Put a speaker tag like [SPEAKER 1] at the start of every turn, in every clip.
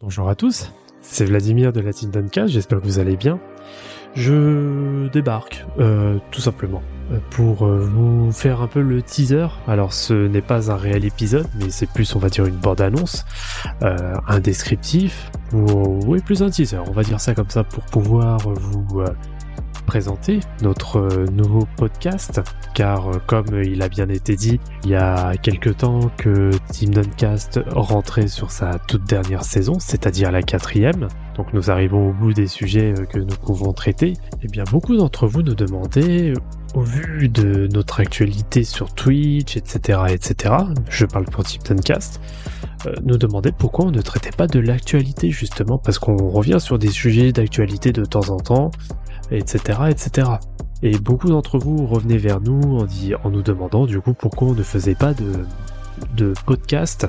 [SPEAKER 1] Bonjour à tous, c'est Vladimir de la Team Duncast, j'espère que vous allez bien. Je débarque, euh, tout simplement, pour euh, vous faire un peu le teaser. Alors ce n'est pas un réel épisode, mais c'est plus, on va dire, une bande-annonce, euh, un descriptif, ou oui, plus un teaser, on va dire ça comme ça, pour pouvoir vous présenter notre euh, nouveau podcast, car euh, comme il a bien été dit, il y a quelque temps que Team Duncast rentrait sur sa toute dernière saison, c'est-à-dire la quatrième. Donc nous arrivons au bout des sujets euh, que nous pouvons traiter. Et eh bien beaucoup d'entre vous nous demandaient, au vu de notre actualité sur Twitch, etc., etc., je parle pour Team Duncast, nous demandaient pourquoi on ne traitait pas de l'actualité justement, parce qu'on revient sur des sujets d'actualité de temps en temps, etc., etc. Et beaucoup d'entre vous revenaient vers nous en, nous demandant du coup pourquoi on ne faisait pas de, podcast,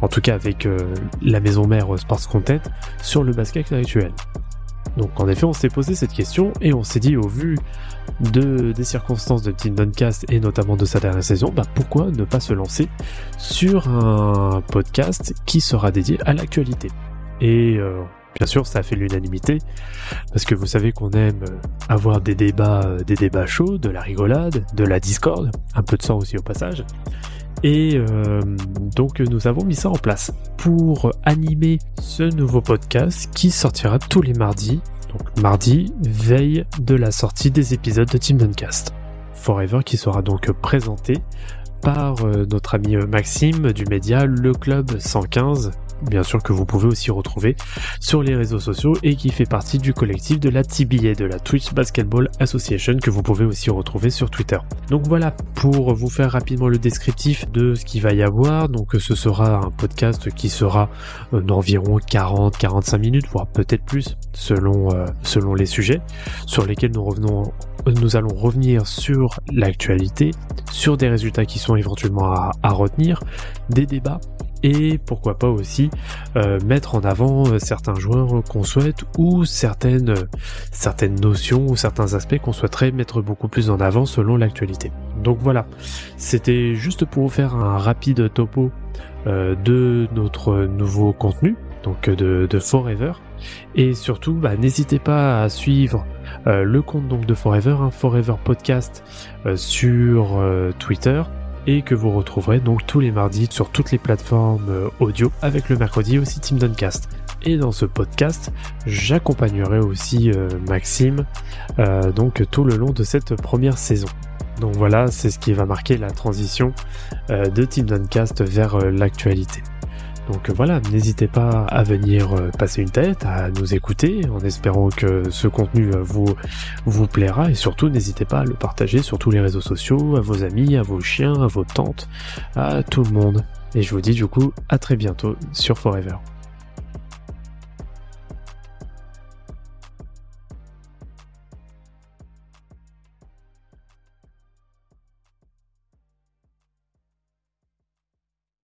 [SPEAKER 1] en tout cas avec euh, la maison mère Sports Content, sur le basket actuel. Donc en effet, on s'est posé cette question et on s'est dit au vu de, des circonstances de Team Duncast et notamment de sa dernière saison, bah pourquoi ne pas se lancer sur un podcast qui sera dédié à l'actualité. Et euh, Bien sûr, ça a fait l'unanimité, parce que vous savez qu'on aime avoir des débats, euh, des débats chauds, de la rigolade, de la discorde, un peu de sang aussi au passage. Et euh, donc nous avons mis ça en place pour animer ce nouveau podcast qui sortira tous les mardis. Donc mardi, veille de la sortie des épisodes de Team Duncast. Forever qui sera donc présenté par euh, notre ami Maxime du média Le Club 115 bien sûr que vous pouvez aussi retrouver sur les réseaux sociaux et qui fait partie du collectif de la TBA, de la Twitch Basketball Association, que vous pouvez aussi retrouver sur Twitter. Donc voilà, pour vous faire rapidement le descriptif de ce qu'il va y avoir, donc ce sera un podcast qui sera euh, d'environ 40-45 minutes, voire peut-être plus, selon, euh, selon les sujets, sur lesquels nous revenons nous allons revenir sur l'actualité, sur des résultats qui sont éventuellement à retenir, des débats et pourquoi pas aussi euh, mettre en avant euh, certains joueurs qu'on souhaite ou certaines, certaines notions ou certains aspects qu'on souhaiterait mettre beaucoup plus en avant selon l'actualité. Donc voilà, c'était juste pour vous faire un rapide topo euh, de notre nouveau contenu, donc de, de Forever. Et surtout, bah, n'hésitez pas à suivre le compte donc de Forever, un Forever Podcast sur Twitter et que vous retrouverez donc tous les mardis sur toutes les plateformes euh, audio avec le mercredi aussi Team Duncast. Et dans ce podcast, j'accompagnerai aussi euh, Maxime euh, donc tout le long de cette première saison. Donc voilà, c'est ce qui va marquer la transition de Team Duncast vers l'actualité. Donc voilà, n'hésitez pas à venir euh, passer une tête, à nous écouter, en espérant que ce contenu euh, vous plaira, et surtout n'hésitez pas à le partager sur tous les réseaux sociaux, à vos amis, à vos chiens, à vos tantes, à tout le monde. Et je vous dis du coup à très bientôt sur Forever.